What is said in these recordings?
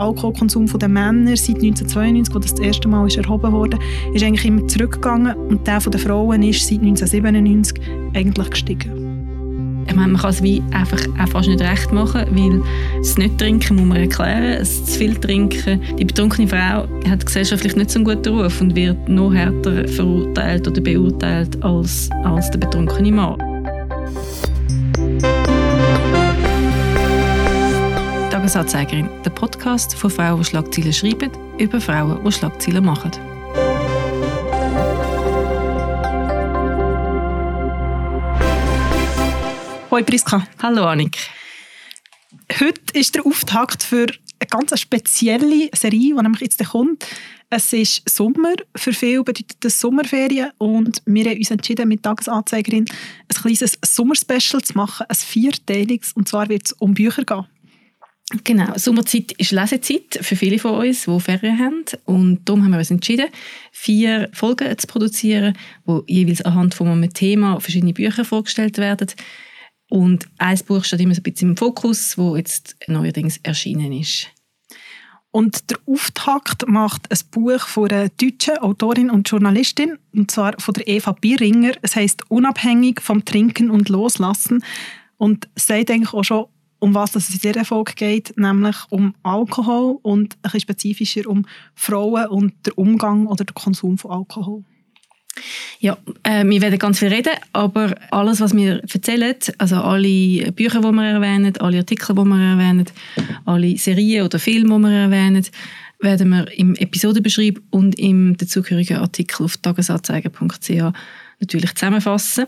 Alkoholkonsum der Männer seit 1992, wo das, das erste Mal ist erhoben wurde, ist eigentlich immer zurückgegangen und der der Frauen ist seit 1997 eigentlich gestiegen. Ich meine, man kann es wie einfach auch fast nicht recht machen, weil das Nicht-Trinken muss man erklären, das zu viel Trinken. Die betrunkene Frau hat gesellschaftlich nicht so einen guten Ruf und wird noch härter verurteilt oder beurteilt als, als der betrunkene Mann. Tagesanzeigerin, der Podcast von Frauen, die Schlagzeilen schreiben, über Frauen, die Schlagzeilen machen. Hoi Priska. Hallo Annik. Heute ist der Auftakt für eine ganz spezielle Serie, die nämlich jetzt kommt. Es ist Sommer. Für viele bedeutet das Sommerferien. Und wir haben uns entschieden, mit Tagesanzeigerin ein kleines Sommerspecial zu machen, ein vierteiliges. Und zwar wird es um Bücher gehen. Genau, Sommerzeit ist Lesezeit für viele von uns, die Ferien haben. Und darum haben wir uns entschieden, vier Folgen zu produzieren, wo jeweils anhand von einem Thema verschiedene Bücher vorgestellt werden. Und ein Buch steht immer so ein bisschen im Fokus, wo jetzt neuerdings erschienen ist. Und der Auftakt macht ein Buch von einer deutschen Autorin und Journalistin, und zwar von der Eva Bieringer. Es heißt Unabhängig vom Trinken und Loslassen. Und sagt eigentlich auch schon, um was es in dieser Folge geht, nämlich um Alkohol und ein bisschen spezifischer um Frauen und den Umgang oder den Konsum von Alkohol. Ja, äh, wir werden ganz viel reden, aber alles, was wir erzählen, also alle Bücher, die wir erwähnen, alle Artikel, die wir erwähnen, alle Serien oder Filme, die wir erwähnen, werden wir im Episodenbeschrieb und im dazugehörigen Artikel auf tagesanzeiger.ch natürlich zusammenfassen.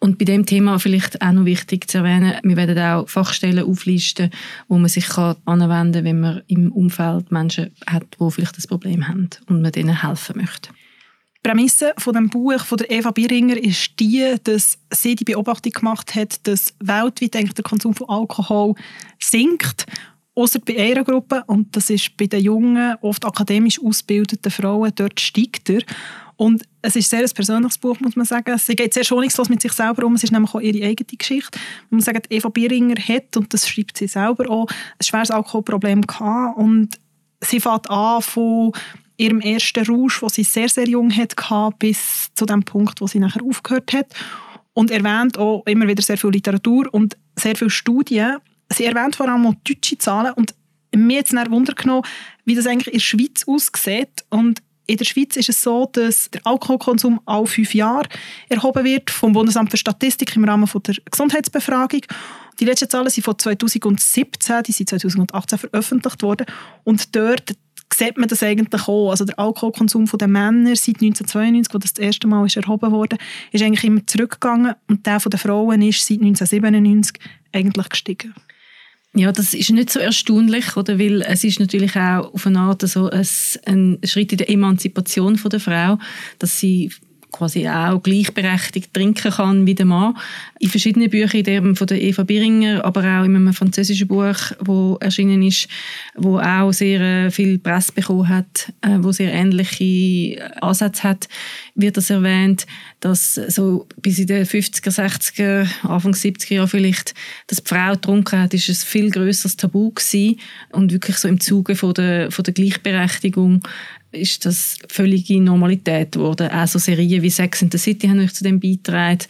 Und bei dem Thema vielleicht auch noch wichtig zu erwähnen, wir werden auch Fachstellen auflisten, wo man sich kann anwenden kann, wenn man im Umfeld Menschen hat, die vielleicht das Problem haben und man denen helfen möchte. Die Prämisse von dem Buch von der Eva Bieringer ist die, dass sie die Beobachtung gemacht hat, dass weltweit eigentlich der Konsum von Alkohol sinkt, außer bei einer Gruppe und das ist bei den jungen, oft akademisch ausgebildeten Frauen, dort steigt er. Und es ist sehr ein persönliches Buch, muss man sagen. Sie geht sehr schonungslos mit sich selber um. Es ist nämlich auch ihre eigene Geschichte. Man muss sagen, Eva Bieringer hat, und das schreibt sie selber auch, ein schweres Alkoholproblem gehabt. Und sie fängt an von ihrem ersten Rausch, wo sie sehr, sehr jung hatte, bis zu dem Punkt, wo sie nachher aufgehört hat. Und erwähnt auch immer wieder sehr viel Literatur und sehr viele Studien. Sie erwähnt vor allem auch deutsche Zahlen und mir hat es Wunder genommen, wie das eigentlich in der Schweiz aussieht. Und in der Schweiz ist es so, dass der Alkoholkonsum alle fünf Jahre erhoben wird vom Bundesamt für Statistik im Rahmen der Gesundheitsbefragung. Die letzten Zahlen sind von 2017, die sind 2018 veröffentlicht worden. Und dort sieht man das eigentlich auch. Also der Alkoholkonsum der Männer seit 1992, wo das, das erste Mal ist erhoben wurde, ist eigentlich immer zurückgegangen und der der Frauen ist seit 1997 eigentlich gestiegen. Ja, das ist nicht so erstaunlich, oder? Weil es ist natürlich auch auf eine Art so ein, ein Schritt in der Emanzipation von der Frau, dass sie quasi auch gleichberechtigt trinken kann wie der Mann. In verschiedenen Büchern, in von der Eva Biringer, aber auch in einem französischen Buch, wo erschienen ist, wo auch sehr äh, viel Presse bekommen hat, äh, wo sehr ähnliche Ansätze hat, wird das erwähnt, dass so bis in den 50er, 60er, Anfang 70er Jahren vielleicht, dass die Frau getrunken hat, ist ein viel größeres Tabu gewesen und wirklich so im Zuge von der, von der Gleichberechtigung ist das völlige Normalität geworden. Auch so Serien wie Sex in the City haben euch zu dem beigetragen,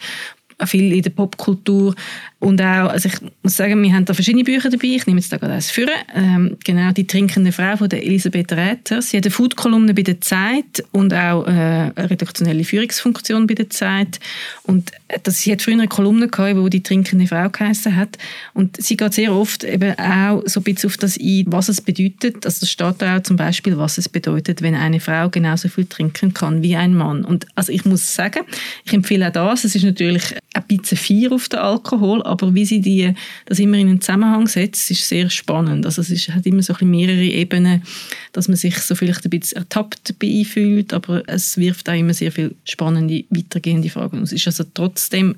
viel in der Popkultur und auch, also ich muss sagen, wir haben da verschiedene Bücher dabei. Ich nehme jetzt da gerade eins für. Ähm, genau, die trinkende Frau von der Elisabeth Räther. Sie hat eine Food-Kolumne bei der Zeit und auch äh, eine redaktionelle Führungsfunktion bei der Zeit. Und äh, das, sie hat früher eine Kolumne gehabt, wo die trinkende Frau geheißen hat. Und sie geht sehr oft eben auch so ein bisschen auf das ein, was es bedeutet. Also es steht da auch zum Beispiel, was es bedeutet, wenn eine Frau genauso viel trinken kann wie ein Mann. Und also ich muss sagen, ich empfehle auch das. Es ist natürlich ein bisschen viel auf den Alkohol, aber wie sie die, das immer in einen Zusammenhang setzt, ist sehr spannend. Also es ist, hat immer so ein mehrere Ebenen, dass man sich so vielleicht ein bisschen ertappt dabei fühlt, aber es wirft auch immer sehr viele spannende, weitergehende Fragen. Es ist also trotzdem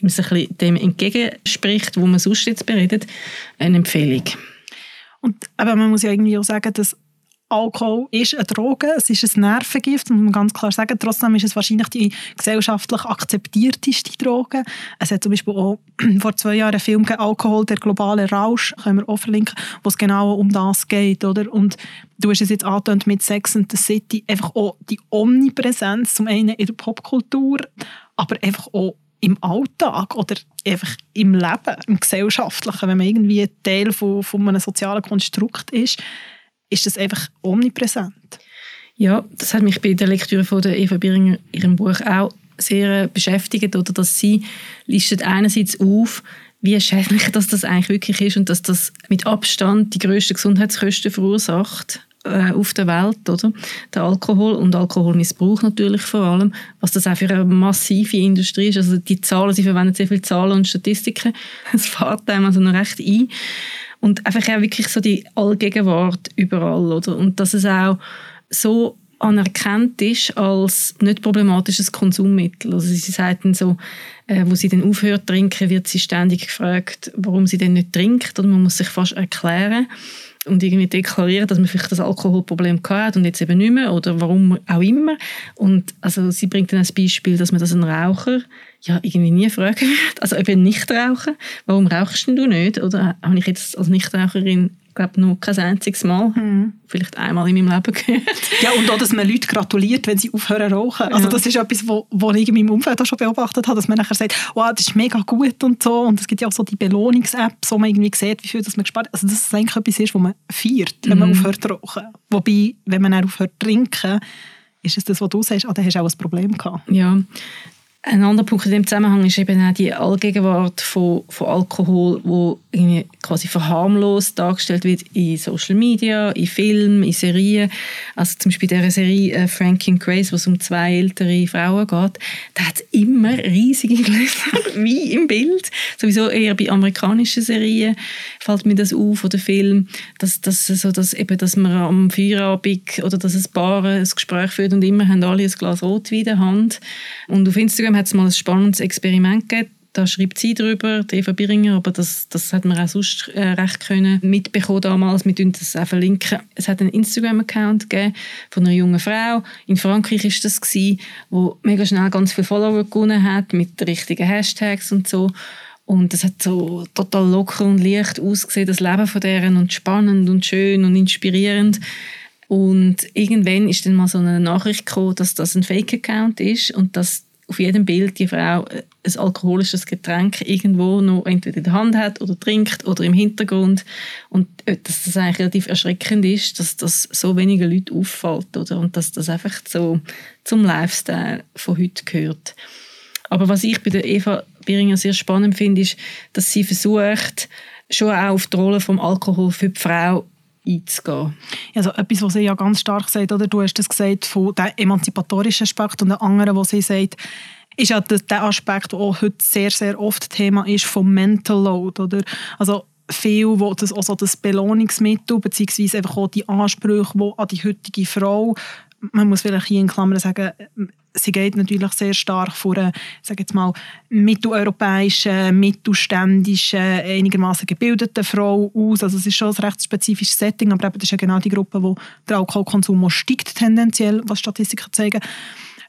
dem, ein dem entgegenspricht, wo man sonst jetzt beredet, eine Empfehlung. Und aber man muss ja irgendwie auch sagen, dass Alkohol ist eine Droge, es ist ein Nervengift, muss man ganz klar sagen. Trotzdem ist es wahrscheinlich die gesellschaftlich akzeptierteste Droge. Es hat zum Beispiel auch vor zwei Jahren einen Film gegeben, Alkohol, der globale Rausch, können wir auch verlinken, wo es genau um das geht. Oder? Und du hast es jetzt angetönt mit Sex and the City, einfach auch die Omnipräsenz, zum einen in der Popkultur, aber einfach auch im Alltag oder einfach im Leben, im Gesellschaftlichen, wenn man irgendwie Teil von, von einem sozialen Konstrukt ist ist das einfach omnipräsent. Ja, das hat mich bei der Lektüre von der Eva Biringer in ihrem Buch auch sehr beschäftigt, oder dass sie listet einerseits auf, wie schädlich dass das eigentlich wirklich ist und dass das mit Abstand die grössten Gesundheitskosten verursacht äh, auf der Welt, oder? Der Alkohol und Alkoholmissbrauch natürlich vor allem, was das auch für eine massive Industrie ist. Also die Zahlen, sie verwenden sehr viele Zahlen und Statistiken. Es fährt einem also noch recht ein und einfach auch wirklich so die Allgegenwart überall, oder? Und dass es auch so anerkannt ist als nicht problematisches Konsummittel. Also sie sagten so, äh, wo sie dann aufhört trinken, wird sie ständig gefragt, warum sie denn nicht trinkt, oder man muss sich fast erklären und irgendwie deklarieren, dass man vielleicht das Alkoholproblem hat und jetzt eben nicht mehr oder warum auch immer. Und also sie bringt dann als Beispiel, dass man das ein Raucher ja irgendwie nie fragen würde. Also eben nicht rauchen. Warum rauchst denn du nicht? Oder habe ich jetzt als Nichtraucherin glaube noch kein einziges Mal, mhm. vielleicht einmal in meinem Leben gehört. Ja, und auch, dass man Leute gratuliert, wenn sie aufhören rauchen. Also ja. das ist etwas, wo, wo ich in meinem Umfeld auch schon beobachtet habe, dass man nachher sagt, wow, das ist mega gut und so. Und es gibt ja auch so die Belohnungs-Apps, wo man irgendwie sieht, wie viel das man gespart hat. Also dass es eigentlich etwas ist, wo man feiert, wenn mhm. man aufhört zu rauchen. Wobei, wenn man dann aufhört zu trinken, ist es das, was du sagst, ah, dann hast du auch ein Problem gehabt. Ja, ein anderer Punkt in dem Zusammenhang ist eben auch die Allgegenwart von, von Alkohol, wo quasi verharmlost dargestellt wird in Social Media, in Filmen, in Serien. Also zum Beispiel der Serie äh, Frank and Grace, wo es um zwei ältere Frauen geht, da hat immer riesige Gläser, wie im Bild. Sowieso eher bei amerikanischen Serien fällt mir das auf oder Film, dass, dass, so, dass, eben, dass man am Feierabend oder dass ein Paar ein Gespräch führt und immer haben alle ein Glas Rotwein in der Hand. Und auf Instagram hat es mal ein spannendes Experiment gegeben. Da schreibt sie darüber, die Eva Biringer, aber das, das hat man auch sonst äh, recht können mitbekommen damals. Wir verlinken das auch verlinken. Es hat einen Instagram-Account von einer jungen Frau. In Frankreich ist das gewesen, wo mega schnell ganz viele Follower gewonnen hat mit richtigen Hashtags und so. Und es hat so total locker und leicht ausgesehen, das Leben von deren und spannend und schön und inspirierend. Und irgendwann ist dann mal so eine Nachricht gekommen, dass das ein Fake-Account ist und dass auf jedem Bild die Frau ein alkoholisches Getränk irgendwo noch entweder in der Hand hat oder trinkt oder im Hintergrund und äh, dass das eigentlich relativ erschreckend ist, dass das so wenige Leute auffällt oder und dass das einfach so zum Lifestyle von heute gehört. Aber was ich bei der Eva Biringer sehr spannend finde, ist, dass sie versucht, schon auch auf die Rolle vom Alkohol für die Frau einzugehen. Also etwas, was sie ja ganz stark sagt, oder du hast das gesagt, von dem emanzipatorischen Aspekt und der andere, was sie sagt, ist ja der Aspekt, der auch heute sehr, sehr oft Thema ist, vom Mental Load. Oder? Also viel, wo das, also das Belohnungsmittel beziehungsweise einfach auch die Ansprüche, die an die heutige Frau man muss vielleicht hier in Klammern sagen, sie geht natürlich sehr stark vor einer, sage jetzt mal, mitteleuropäischen, mittelständischen, einigermaßen gebildeten Frau aus. Also es ist schon ein recht spezifisches Setting, aber eben das ist ja genau die Gruppe, wo der Alkoholkonsum steigt tendenziell, was Statistiken zeigen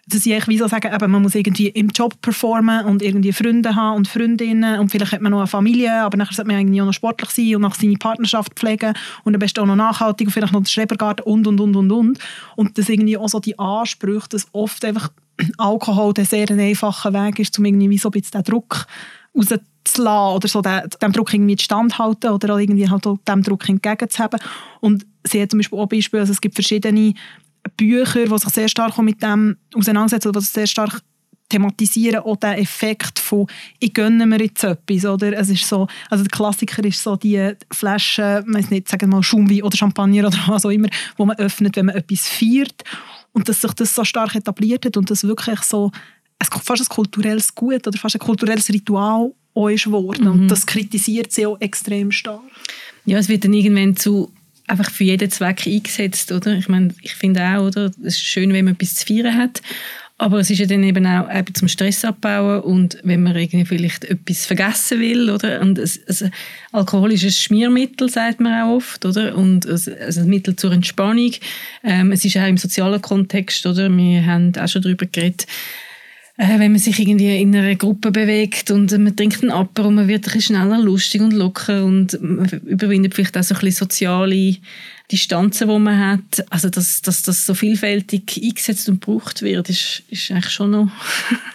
dass ich wie so sagen, eben, man muss irgendwie im Job performen und irgendwie Freunde haben und Freundinnen und vielleicht hat man noch eine Familie, aber nachher sollte man irgendwie auch noch sportlich sein und nach seine Partnerschaft pflegen und am besten auch noch nachhaltig und vielleicht noch den Schrebergarten und und und und und. Und das irgendwie auch so die Ansprüche, dass oft einfach Alkohol der sehr ein einfacher Weg ist, um irgendwie so ein bisschen den Druck rauszulassen oder so dem, Druck irgendwie standhalten oder irgendwie halt dem Druck entgegenzuhaben und sie hat zum Beispiel auch Beispiele, also es gibt verschiedene Bücher, die sich sehr stark mit dem auseinandersetzen, die sehr stark thematisieren auch den Effekt von ich gönne mir jetzt etwas oder? Es ist so also der Klassiker ist so die Flasche weiß nicht sagen wir mal Schaumwein oder Champagner oder was auch immer wo man öffnet wenn man etwas feiert. Und dass sich das so stark etabliert hat und das wirklich so fast ein kulturelles Gut oder fast ein kulturelles Ritual auch ist geworden. Mhm. und das kritisiert sie auch extrem stark. Ja es wird dann irgendwann zu einfach für jeden Zweck eingesetzt, oder? Ich meine, ich finde auch, oder? Es ist schön, wenn man etwas zu feiern hat, Aber es ist ja dann eben auch eben zum Stress abbauen und wenn man irgendwie vielleicht etwas vergessen will, oder? Und es, es, Alkohol ist ein Schmiermittel, sagt man auch oft, oder? Und es, also ein Mittel zur Entspannung. Ähm, es ist auch im sozialen Kontext, oder? Wir haben auch schon darüber geredet, wenn man sich irgendwie in einer Gruppe bewegt und man trinkt einen Apero und man wird ein bisschen schneller lustig und locker und man überwindet vielleicht auch so ein bisschen soziale Distanzen, die man hat, also dass, dass das so vielfältig eingesetzt und gebraucht wird, ist, ist eigentlich schon noch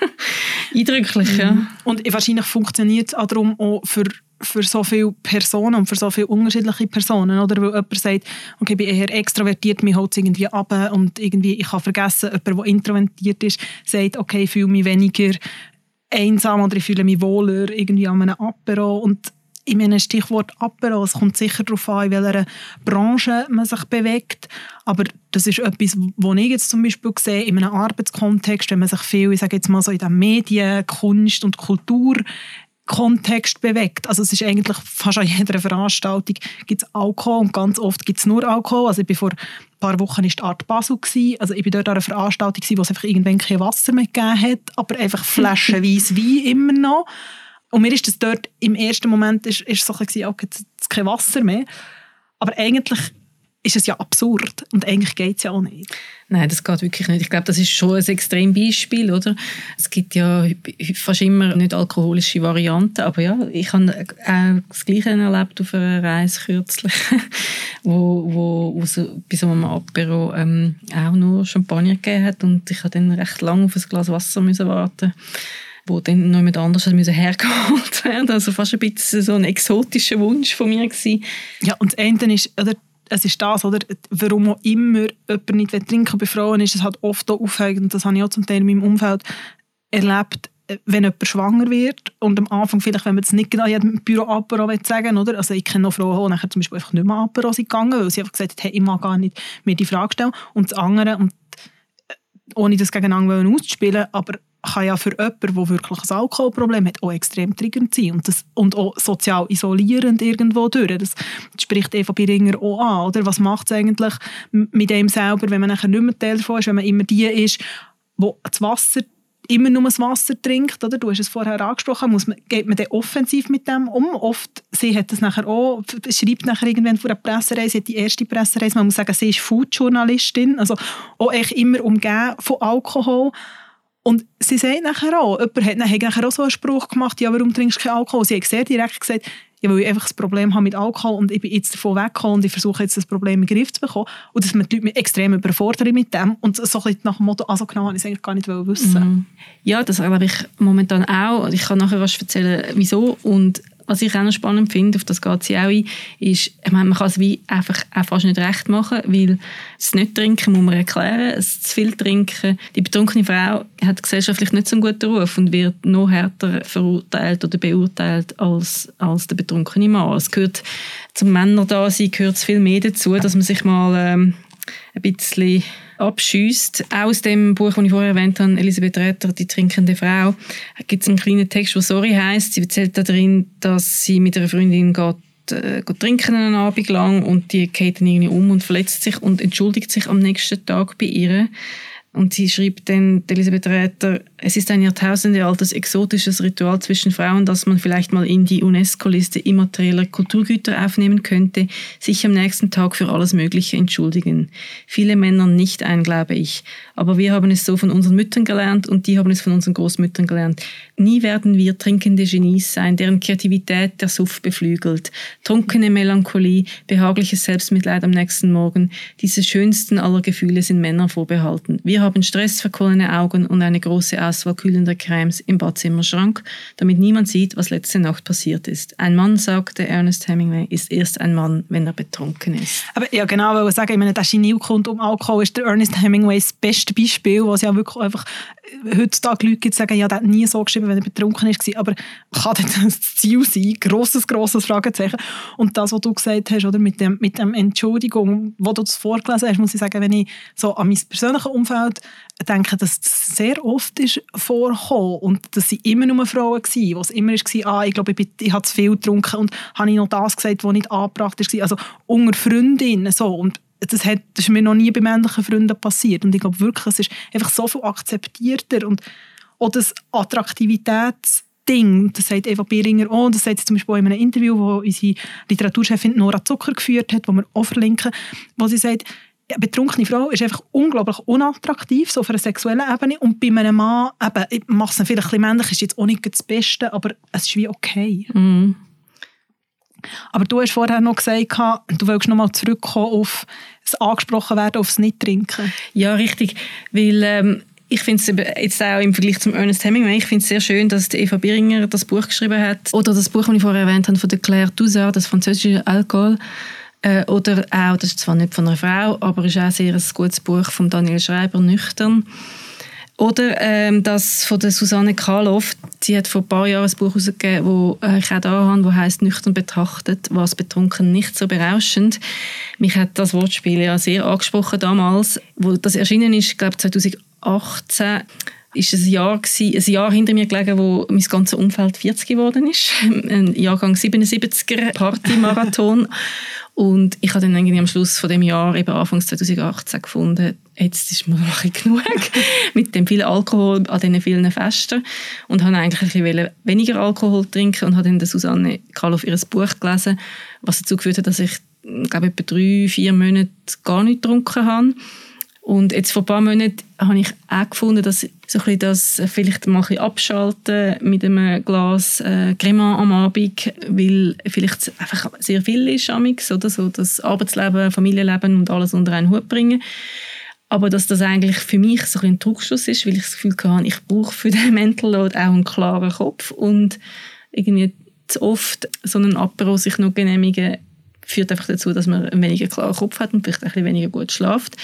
eindrücklich. Mhm. Ja. Und wahrscheinlich funktioniert es auch darum auch für, für so viele Personen und für so viele unterschiedliche Personen, oder? Weil jemand sagt, okay, ich bin eher extrovertiert, mir holt es irgendwie ab und irgendwie, ich kann vergessen, jemand, der introvertiert ist, sagt, okay, ich fühle mich weniger einsam oder ich fühle mich wohler irgendwie an einem Apero und ich meine, Stichwort Apero, es kommt sicher darauf an, in welcher Branche man sich bewegt, aber das ist etwas, was ich jetzt zum Beispiel sehe, in einem Arbeitskontext, wenn man sich viel, ich sage jetzt mal so in den Medien, Kunst und Kultur Kontext bewegt. Also es ist eigentlich fast an jeder Veranstaltung gibt es Alkohol und ganz oft gibt es nur Alkohol. Also ich bin vor ein paar Wochen in der Art Basel gewesen. Also ich bin dort an einer Veranstaltung gewesen, wo es einfach irgendwann kein Wasser mehr gegeben hat, aber einfach flaschenweise Wein immer noch. Und mir ist das dort im ersten Moment ist, ist so ein bisschen, okay, jetzt ist kein Wasser mehr. Aber eigentlich ist es ja absurd und eigentlich geht es ja auch nicht. Nein, das geht wirklich nicht. Ich glaube, das ist schon ein Extrembeispiel, oder? Es gibt ja fast immer nicht alkoholische Varianten, aber ja, ich habe auch das Gleiche erlebt auf einer Reise kürzlich, wo, wo, wo so, bei so einem Apero ähm, auch nur Champagner gegeben hat und ich habe dann recht lange auf ein Glas Wasser müssen warten wo dann noch jemand anders müssen hergeholt werden Also fast ein bisschen so ein exotischer Wunsch von mir gewesen. Ja, und das eine ist, oder, es ist das, oder, warum auch immer jemand nicht trinken bei Frauen ist, es halt oft auch aufhängt, und das habe ich auch zum Teil in meinem Umfeld erlebt, wenn jemand schwanger wird und am Anfang vielleicht, wenn man es nicht genau jedem Büro Apero sagen oder? Also ich kenne noch Frauen, die nachher zum Beispiel einfach nicht mehr Apero sind gegangen, weil sie einfach gesagt haben, hey, ich mag gar nicht mir die Frage stellen. Und das andere, und äh, ohne das gegeneinander auszuspielen, aber kann ja für jemanden, der wirklich ein Alkoholproblem hat, auch extrem triggernd sein und, das, und auch sozial isolierend irgendwo durch. Das spricht Eva Biringer auch an. Oder? Was macht es eigentlich mit dem selber, wenn man nachher nicht mehr Teil davon ist, wenn man immer die ist, wo das Wasser immer nur das Wasser trinkt, oder? Du hast es vorher angesprochen, muss man, geht man dann offensiv mit dem um? Oft, sie hat das nachher auch, schreibt nachher irgendwann vor einer Pressereise, sie hat die erste Pressereise, man muss sagen, sie ist Foodjournalistin, also auch echt immer umgeben von Alkohol. Und sie sagt nachher auch, jemand hat nachher auch so einen Spruch gemacht, ja, warum trinkst du keinen Alkohol? Sie hat sehr direkt gesagt, ja, weil ich einfach das Problem habe mit Alkohol und ich bin jetzt davon weggekommen und ich versuche jetzt das Problem in den Griff zu bekommen. Und dass man die Leute extrem überfordern mit dem. Und so ein nach dem Motto, also genau, ich es eigentlich gar nicht wissen. Mhm. Ja, das glaube ich momentan auch. Ich kann nachher was erzählen, wieso. Und was ich auch noch spannend finde, auf das geht sie auch ein, ist, ich meine, man kann es wie einfach auch fast nicht recht machen, weil das Nicht-Trinken muss man erklären, das zu viel Trinken. Die betrunkene Frau hat gesellschaftlich nicht so einen guten Ruf und wird noch härter verurteilt oder beurteilt als, als der betrunkene Mann. Es gehört zum Männer-Dasein gehört viel mehr dazu, dass man sich mal ähm, ein bisschen abschießt. Aus dem Buch, das ich vorher erwähnt habe, Elisabeth Räther, die trinkende Frau, gibt es einen kleinen Text, der «Sorry» heißt. Sie erzählt darin, dass sie mit einer Freundin geht, äh, geht trinken einen Abend lang und die geht dann irgendwie um und verletzt sich und entschuldigt sich am nächsten Tag bei ihr. Und sie schrieb dann, Elisabeth Räther, es ist ein Jahrtausende altes exotisches Ritual zwischen Frauen, das man vielleicht mal in die UNESCO-Liste immaterieller Kulturgüter aufnehmen könnte, sich am nächsten Tag für alles Mögliche entschuldigen. Viele Männer nicht ein, glaube ich. Aber wir haben es so von unseren Müttern gelernt und die haben es von unseren Großmüttern gelernt. Nie werden wir trinkende Genies sein, deren Kreativität der Suff beflügelt. Trunkene Melancholie, behagliches Selbstmitleid am nächsten Morgen. Diese schönsten aller Gefühle sind Männern vorbehalten. Wir haben stressverkollene Augen und eine große kühlender Cremes im Badzimmerschrank, damit niemand sieht, was letzte Nacht passiert ist. Ein Mann, sagte Ernest Hemingway, ist erst ein Mann, wenn er betrunken ist. Aber ja, genau, weil ich sagen, ich meine, der Genie-Kunde um Alkohol ist der Ernest Hemingway das beste Beispiel, was ja wirklich einfach heutzutage Leute gibt, sagen, ja, der hat nie so geschrieben, wenn er betrunken ist, aber kann das Ziel sein? Grosses, grosses Fragezeichen. Und das, was du gesagt hast, oder, mit dem, mit dem Entschuldigung, wo du das vorgelesen hast, muss ich sagen, wenn ich so an mein persönliches Umfeld denke, dass das sehr oft ist vorgekommen und dass sie immer nur Frauen waren, wo immer war, ah, ich glaube, ich, ich habe zu viel getrunken und habe ich noch das gesagt, was nicht angebracht war. Also unter Freundinnen so. Und das, hat, das ist mir noch nie bei männlichen Freunden passiert. Und ich glaube wirklich, es ist einfach so viel akzeptierter. Und auch das Attraktivitätsding, das sagt Eva Behringer auch, das sagt sie zum Beispiel in einem Interview, wo unsere Literaturchefin Nora Zucker geführt hat, wo wir auch verlinken, wo sie sagt, eine betrunkene Frau ist einfach unglaublich unattraktiv, so auf einer sexuellen Ebene. Und bei einem Mann, eben, ich mache es vielleicht ein bisschen männlich, ist jetzt auch nicht das Beste, aber es ist wie okay. Mhm. Aber du hast vorher noch gesagt, du willst noch mal zurückkommen auf das angesprochen werden, auf das Nicht-Trinken. Ja, richtig. Weil ähm, ich finde es jetzt auch im Vergleich zum Ernest Hemingway, ich finde es sehr schön, dass Eva Biringer das Buch geschrieben hat. Oder das Buch, das ich vorher erwähnt habe, von der Claire Touzard, das französische Alkohol. Äh, oder auch, das ist zwar nicht von einer Frau, aber ist auch sehr ein gutes Buch von Daniel Schreiber, «Nüchtern». Oder ähm, das von der Susanne Karloff, sie hat vor ein paar Jahren ein Buch herausgegeben, das äh, ich auch da habe, das heisst «Nüchtern betrachtet, was betrunken nicht so berauschend». Mich hat das Wortspiel ja sehr angesprochen damals, wo das erschienen ist, glaube 2018 ist ein ein Jahr hinter mir gelegen, wo mein ganzes Umfeld 40 geworden ist. Ein Jahrgang 77er Partymarathon. Und ich habe dann irgendwie am Schluss von dem Jahr, eben Anfang 2018, gefunden, jetzt ist mir noch genug mit dem vielen Alkohol an diesen vielen Festen. Und habe eigentlich ein bisschen weniger Alkohol trinken und habe dann Susanne Karloff ihr Buch gelesen, was dazu geführt hat, dass ich glaube etwa drei, vier Monate gar nicht getrunken habe und jetzt vor ein paar Monaten habe ich auch gefunden, dass so ein das vielleicht mal ein bisschen abschalten mit einem Glas äh, Cremant am Abend, weil vielleicht einfach sehr viel ist amix, oder so das Arbeitsleben, Familienleben und alles unter einen Hut bringen. Aber dass das eigentlich für mich so ein, ein Druckschluss ist, weil ich das Gefühl habe, ich brauche für den Mental Load auch einen klaren Kopf und irgendwie zu oft so einen Apero sich noch genehmigen führt einfach dazu, dass man einen weniger klaren Kopf hat und vielleicht ein bisschen weniger gut schlaft.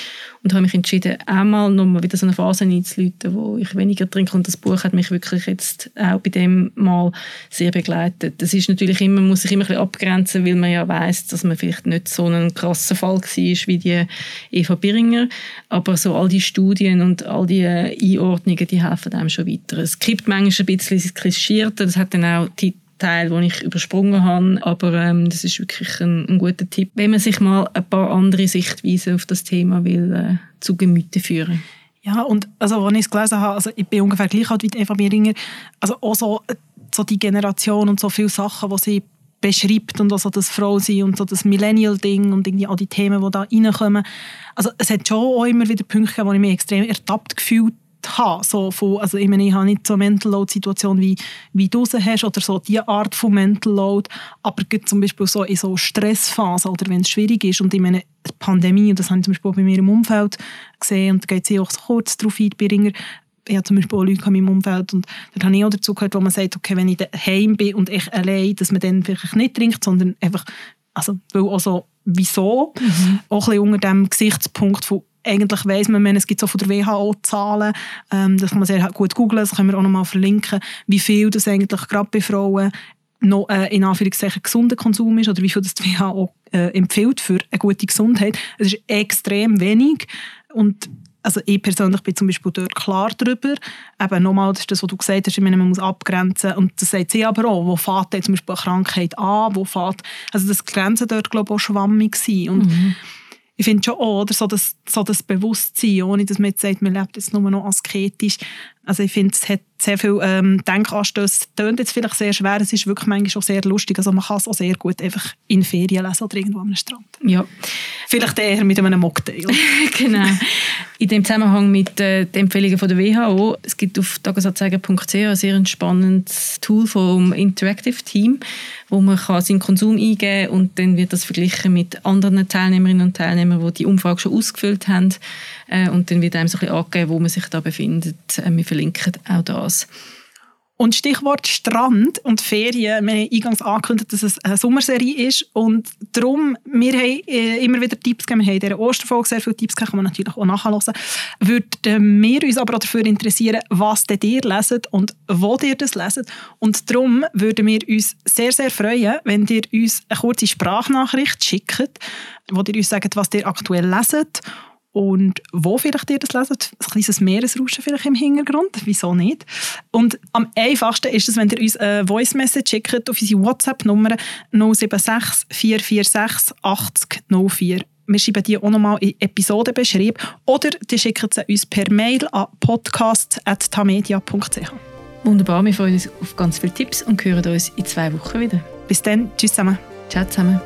Und habe mich entschieden, einmal noch mal wieder so eine Phase einzuläuten, wo ich weniger trinke. Und das Buch hat mich wirklich jetzt auch bei dem Mal sehr begleitet. Das ist natürlich immer, muss sich immer ein bisschen abgrenzen, weil man ja weiß, dass man vielleicht nicht so ein krasser Fall war wie die Eva Biringer. Aber so all die Studien und all die Einordnungen, die helfen einem schon weiter. Es kippt manchmal ein bisschen klischiert. Das hat dann auch die Teil, den ich übersprungen habe. Aber ähm, das ist wirklich ein, ein, guter Tipp, wenn man sich mal ein paar andere Sichtweisen auf das Thema will äh, zu Gemüte führen. Ja, und also, als ich es gelesen habe, also ich bin ungefähr gleich alt wie Eva Bieringer, also auch so, so die Generation und so viele Sachen, die sie beschreibt und also das Frausein und so das Millennial-Ding und irgendwie all die Themen, die da reinkommen. Also es hat schon auch immer wieder Punkte gegeben, wo ich mich extrem ertappt gefühlt habe. So von, also ich meine, ich habe nicht so eine Mental Load-Situation, wie, wie du sie hast, oder so diese Art von Mental Load, aber zum Beispiel so in so Stressphasen oder wenn es schwierig ist und ich meine, die Pandemie, und das habe ich zum Beispiel bei mir im Umfeld gesehen, und da geht es auch so kurz darauf ein, Beringer, ich habe zum Beispiel auch Leute in meinem Umfeld und da habe ich auch dazu gehört, wo man sagt, okay, wenn ich daheim bin und ich allein, dass man dann vielleicht nicht trinkt, sondern einfach, also, weil auch so, wieso, mhm. auch ein bisschen unter dem Gesichtspunkt von eigentlich weiss man, es gibt so von der WHO Zahlen, ähm, das kann man sehr gut googeln, das können wir auch noch mal verlinken, wie viel das eigentlich gerade bei Frauen noch äh, in Anführungszeichen gesunder Konsum ist oder wie viel das die WHO äh, empfiehlt für eine gute Gesundheit. Es ist extrem wenig und also ich persönlich bin zum Beispiel dort klar darüber. Eben nochmal, das ist das, was du gesagt hast, ich meine, man muss abgrenzen. Und das sagt sie aber auch, wo fährt zum Beispiel eine Krankheit an, wo fährt, also das Grenzen dort, glaube ich, auch schwammig sein. Und mhm ich finde schon auch, oder so das, so das Bewusstsein, ohne dass man jetzt sagt, man lebt jetzt nur noch asketisch. Also ich finde, es hat sehr viel ähm, Denkanstöße. Es tönt jetzt vielleicht sehr schwer, es ist wirklich manchmal schon sehr lustig. Also man kann es auch sehr gut einfach in Ferien lesen oder irgendwo am Strand. Ja. Vielleicht eher mit einem Mocktail. genau. In dem Zusammenhang mit äh, den Empfehlungen von der WHO, es gibt auf tagesanzeiger.ch ein sehr spannendes Tool vom Interactive Team, wo man kann seinen Konsum eingeben kann und dann wird das verglichen mit anderen Teilnehmerinnen und Teilnehmern, die die Umfrage schon ausgefüllt haben und dann wird einem so ein bisschen angegeben, wo man sich da befindet. Äh, wir verlinken auch das. Und Stichwort Strand und Ferien. Wir haben eingangs angekündigt, dass es eine Sommerserie ist. Und darum, wir haben äh, immer wieder Tipps gegeben. Wir haben in dieser Osterfolge sehr viele Tipps gegeben, kann man natürlich auch nachhören. Würden wir uns aber auch dafür interessieren, was ihr leset und wo ihr das leset. Und darum würden wir uns sehr, sehr freuen, wenn ihr uns eine kurze Sprachnachricht schickt, wo ihr uns sagt, was ihr aktuell leset und wo vielleicht ihr das leset. Ein kleines Meeresrauschen vielleicht im Hintergrund, wieso nicht. Und am einfachsten ist es, wenn ihr uns eine Voice Message schickt auf unsere WhatsApp-Nummer 076 446 80 04. Wir schreiben die auch nochmal in Episodenbeschreibung oder die schicken sie uns per Mail an podcast.tamedia.ch. Wunderbar, wir freuen uns auf ganz viele Tipps und hören uns in zwei Wochen wieder. Bis dann, tschüss zusammen. Ciao zusammen.